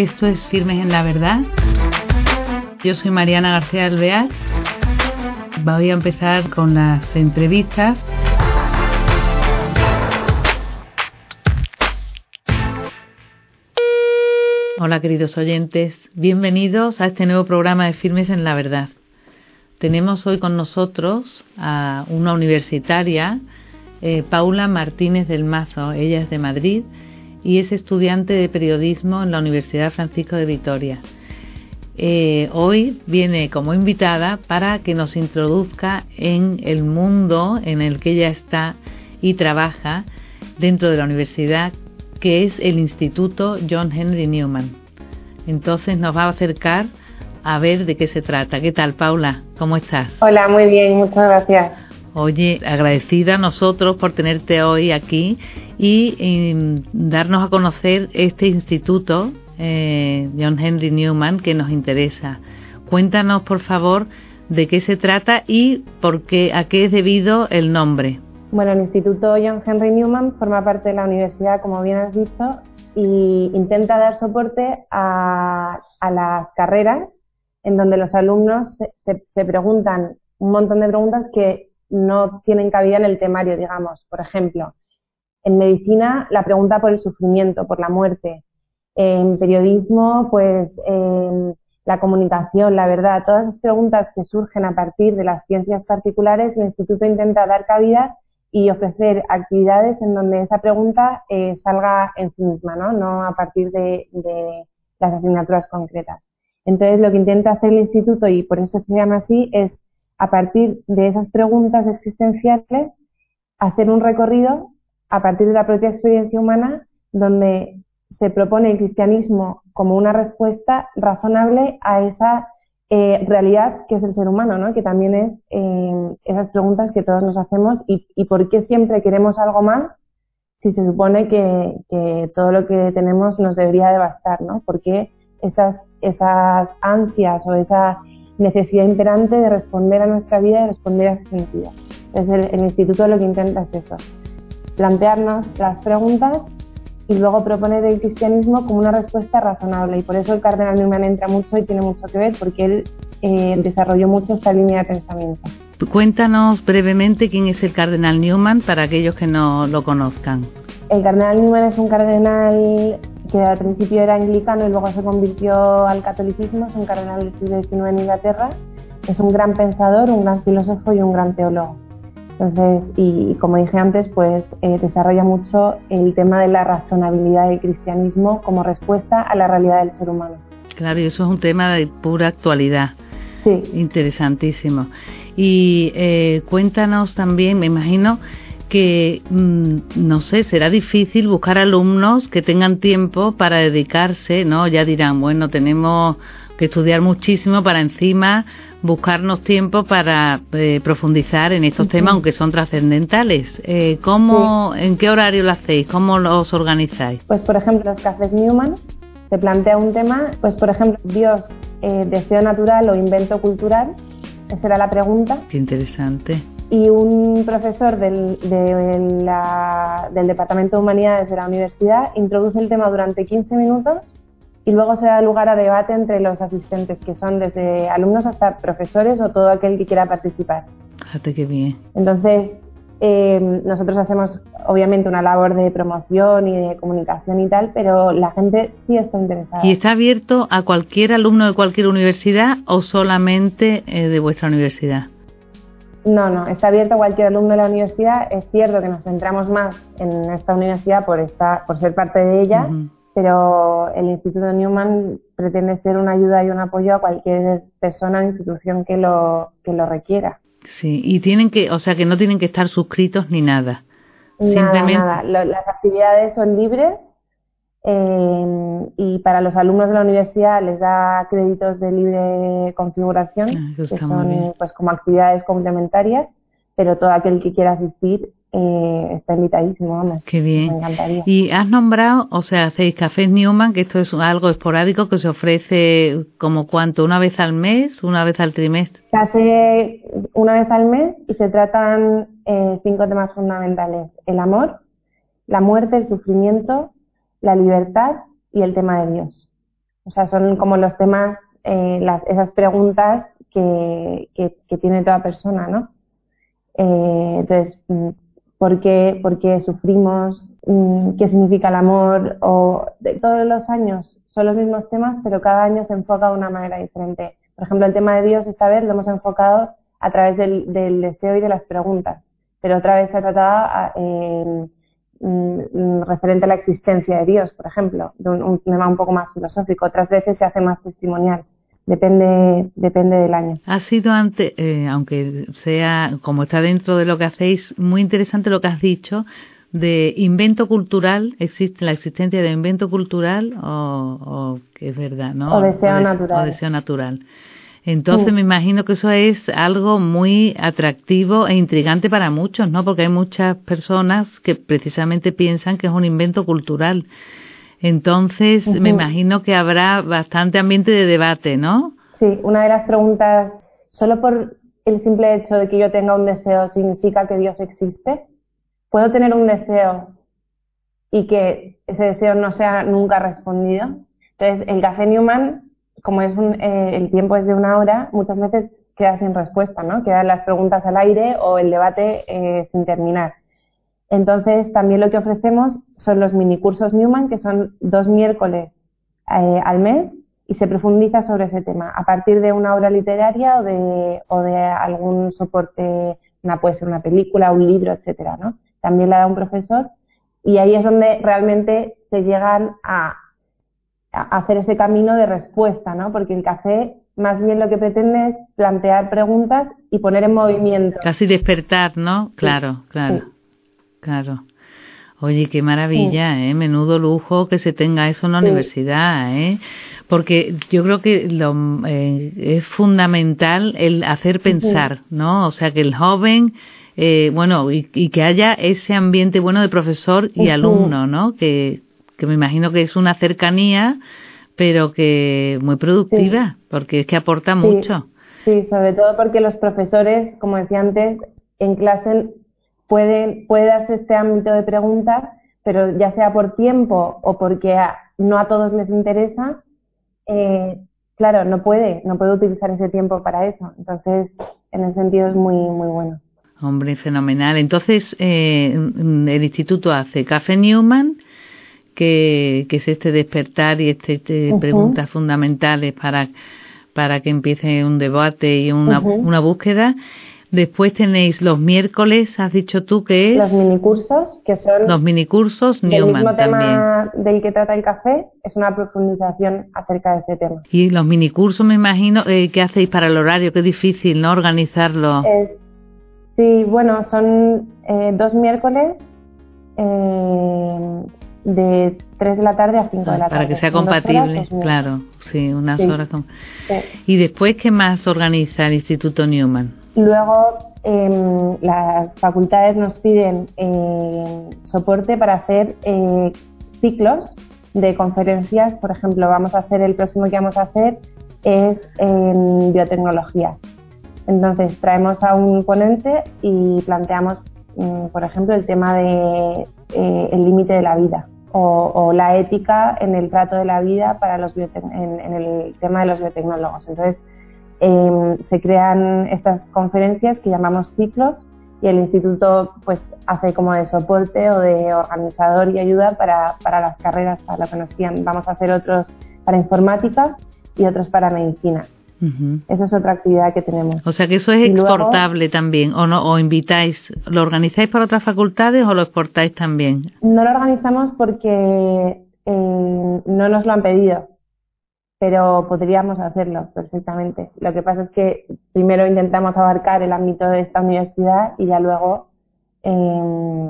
Esto es Firmes en la Verdad. Yo soy Mariana García Alvear. Voy a empezar con las entrevistas. Hola queridos oyentes, bienvenidos a este nuevo programa de Firmes en la Verdad. Tenemos hoy con nosotros a una universitaria, eh, Paula Martínez del Mazo. Ella es de Madrid y es estudiante de periodismo en la Universidad Francisco de Vitoria. Eh, hoy viene como invitada para que nos introduzca en el mundo en el que ella está y trabaja dentro de la universidad, que es el Instituto John Henry Newman. Entonces nos va a acercar a ver de qué se trata. ¿Qué tal, Paula? ¿Cómo estás? Hola, muy bien, muchas gracias. Oye, agradecida a nosotros por tenerte hoy aquí y, darnos a conocer este instituto, eh, John Henry Newman, que nos interesa. Cuéntanos, por favor, de qué se trata y por qué, a qué es debido el nombre. Bueno, el Instituto John Henry Newman forma parte de la universidad, como bien has dicho, y intenta dar soporte a, las carreras en donde los alumnos se preguntan un montón de preguntas que no tienen cabida en el temario, digamos. Por ejemplo, en medicina, la pregunta por el sufrimiento, por la muerte. En periodismo, pues la comunicación, la verdad, todas esas preguntas que surgen a partir de las ciencias particulares, el instituto intenta dar cabida y ofrecer actividades en donde esa pregunta eh, salga en sí misma, ¿no? No a partir de, de las asignaturas concretas. Entonces, lo que intenta hacer el instituto, y por eso se llama así, es a partir de esas preguntas existenciales, hacer un recorrido a partir de la propia experiencia humana donde se propone el cristianismo como una respuesta razonable a esa eh, realidad que es el ser humano, ¿no? que también es eh, esas preguntas que todos nos hacemos y, por qué siempre queremos algo más si se supone que, que, todo lo que tenemos nos debería de bastar, ¿no? ¿Por qué esas, esas ansias o esa necesidad imperante de responder a nuestra vida y responder a ese sentido. Entonces el, instituto lo que intenta es eso, plantearnos las preguntas y luego proponer el cristianismo como una respuesta razonable. Y por eso el cardenal Newman entra mucho y tiene mucho que ver, porque él eh, desarrolló mucho esta línea de pensamiento. Cuéntanos brevemente quién es el cardenal Newman para aquellos que no lo conozcan. El cardenal Newman es un cardenal que al principio era anglicano y luego se convirtió al catolicismo, es un cardenal del siglo XIX en Inglaterra, es un gran pensador, un gran filósofo y un gran teólogo. Entonces, y como dije antes, pues eh, desarrolla mucho el tema de la razonabilidad del cristianismo como respuesta a la realidad del ser humano. Claro, y eso es un tema de pura actualidad. Sí. Interesantísimo. Y eh, cuéntanos también, me imagino, que, mm, no sé, será difícil buscar alumnos que tengan tiempo para dedicarse, ¿no? Ya dirán, bueno, tenemos que estudiar muchísimo para encima buscarnos tiempo para eh, profundizar en estos temas, aunque son trascendentales. Eh, ¿cómo, ¿En qué horario lo hacéis? ¿Cómo los organizáis? Pues, por ejemplo, los cafés Newman se plantea un tema, pues, por ejemplo, Dios, eh, deseo natural o invento cultural. Esa era la pregunta. Qué interesante y un profesor del, del Departamento de Humanidades de la universidad introduce el tema durante 15 minutos y luego se da lugar a debate entre los asistentes, que son desde alumnos hasta profesores o todo aquel que quiera participar. Fíjate qué bien. Entonces, eh, nosotros hacemos obviamente una labor de promoción y de comunicación y tal, pero la gente sí está interesada. ¿Y está abierto a cualquier alumno de cualquier universidad o solamente eh, de vuestra universidad? No, no, está abierto a cualquier alumno de la universidad. Es cierto que nos centramos más en esta universidad por, estar, por ser parte de ella, pero el Instituto Newman pretende ser una ayuda y un apoyo a cualquier persona o institución que lo, que lo requiera. Sí, y tienen que, o sea, que no tienen que estar suscritos ni nada. Nada, Simplemente... nada. las actividades son libres eh, y para los alumnos de la universidad les da créditos de libre configuración, ah, que son pues como actividades complementarias, pero todo aquel que quiera asistir eh, está invitadísimo, vamos. Qué bien. Y has nombrado, o sea, hacéis cafés Newman, que esto es algo esporádico que se ofrece como cuánto, una vez al mes, una vez al trimestre. Se hace una vez al mes y se tratan eh, cinco temas fundamentales: el amor, la muerte, el sufrimiento, la libertad y el tema de Dios. O sea, son como los temas, eh, esas preguntas que, tiene toda persona, ¿no? Eh, entonces, mm, ¿por qué, ¿por qué sufrimos? Mm, ¿Qué significa el amor? O todos los años son los mismos temas, pero cada año se enfoca de una manera diferente. Por ejemplo, el tema de Dios esta vez lo hemos enfocado a través del, deseo y de las preguntas, pero otra vez se ha tratado Mm, mm, referente a la existencia de Dios, por ejemplo, de un, tema un poco más filosófico. Otras veces se hace más testimonial. Depende, depende del año. Ha sido antes, eh, aunque sea como está dentro de lo que hacéis, muy interesante lo que has dicho de invento cultural, existe la existencia de invento cultural o, o que es verdad, ¿no? O deseo natural. O deseo natural. Entonces me imagino que eso es algo muy atractivo e intrigante para muchos, ¿no? Porque hay muchas personas que precisamente piensan que es un invento cultural. Entonces me imagino que habrá bastante ambiente de debate, ¿no? Sí, una de las preguntas, solo por el simple hecho de que yo tenga un deseo, ¿significa que Dios existe? ¿Puedo tener un deseo y que ese deseo no sea nunca respondido? Entonces, el café Newman como es un, eh, el tiempo es de una hora, muchas veces queda sin respuesta, ¿no? Quedan las preguntas al aire o el debate eh, sin terminar. Entonces, también lo que ofrecemos son los minicursos Newman, que son dos miércoles eh, al mes y se profundiza sobre ese tema a partir de una obra literaria o de, o de algún soporte, una, puede ser una película, un libro, etcétera, ¿no? También la da un profesor y ahí es donde realmente se llegan a hacer ese camino de respuesta, ¿no? Porque el café más bien lo que pretende es plantear preguntas y poner en movimiento. Casi despertar, ¿no? Claro, claro, claro. Oye, qué maravilla, ¿eh? Menudo lujo que se tenga eso en la universidad, ¿eh? Porque yo creo que lo, eh, es fundamental el hacer pensar, ¿no? O sea, que el joven, eh, bueno, y, y, que haya ese ambiente bueno de profesor y alumno, ¿no? Que, que me imagino que es una cercanía, pero que muy productiva, porque es que aporta mucho. Sí, sobre todo porque los profesores, como decía antes, en clase pueden, puede darse este ámbito de preguntas, pero ya sea por tiempo o porque no a todos les interesa, eh, claro, no puede, no puede utilizar ese tiempo para eso. Entonces, en ese sentido es muy, muy bueno. Hombre, fenomenal. Entonces, eh, el instituto hace Café Newman, que, es este despertar y este, este preguntas fundamentales para, para que empiece un debate y una, una búsqueda. Después tenéis los miércoles, has dicho tú que es. Los minicursos, que son. Los minicursos Newman mismo tema del que trata el café, es una profundización acerca de este tema. Y los minicursos, me imagino, eh, ¿qué hacéis para el horario? Qué difícil, ¿no? Organizarlo. sí, bueno, son eh, dos miércoles. Eh, de 3 de la tarde a 5 de la tarde. Para que sea compatible, claro, sí, unas horas. ¿Y después qué más organiza el Instituto Newman? Luego eh, las facultades nos piden eh, soporte para hacer eh, ciclos de conferencias. Por ejemplo, vamos a hacer el próximo que vamos a hacer es en biotecnología. Entonces traemos a un ponente y planteamos, mm, por ejemplo, el tema de eh, el límite de la vida o, la ética en el trato de la vida para los en, el tema de los biotecnólogos. Entonces, em, se crean estas conferencias que llamamos ciclos y el instituto pues hace como de soporte o de organizador y ayuda para, para las carreras, para lo que nos pidan. Vamos a hacer otros para informática y otros para medicina. Esa es otra actividad que tenemos. O sea que eso es exportable también, o no, o invitáis, ¿lo organizáis para otras facultades o lo exportáis también? No lo organizamos porque eh, no nos lo han pedido, pero podríamos hacerlo perfectamente. Lo que pasa es que primero intentamos abarcar el ámbito de esta universidad y ya luego eh,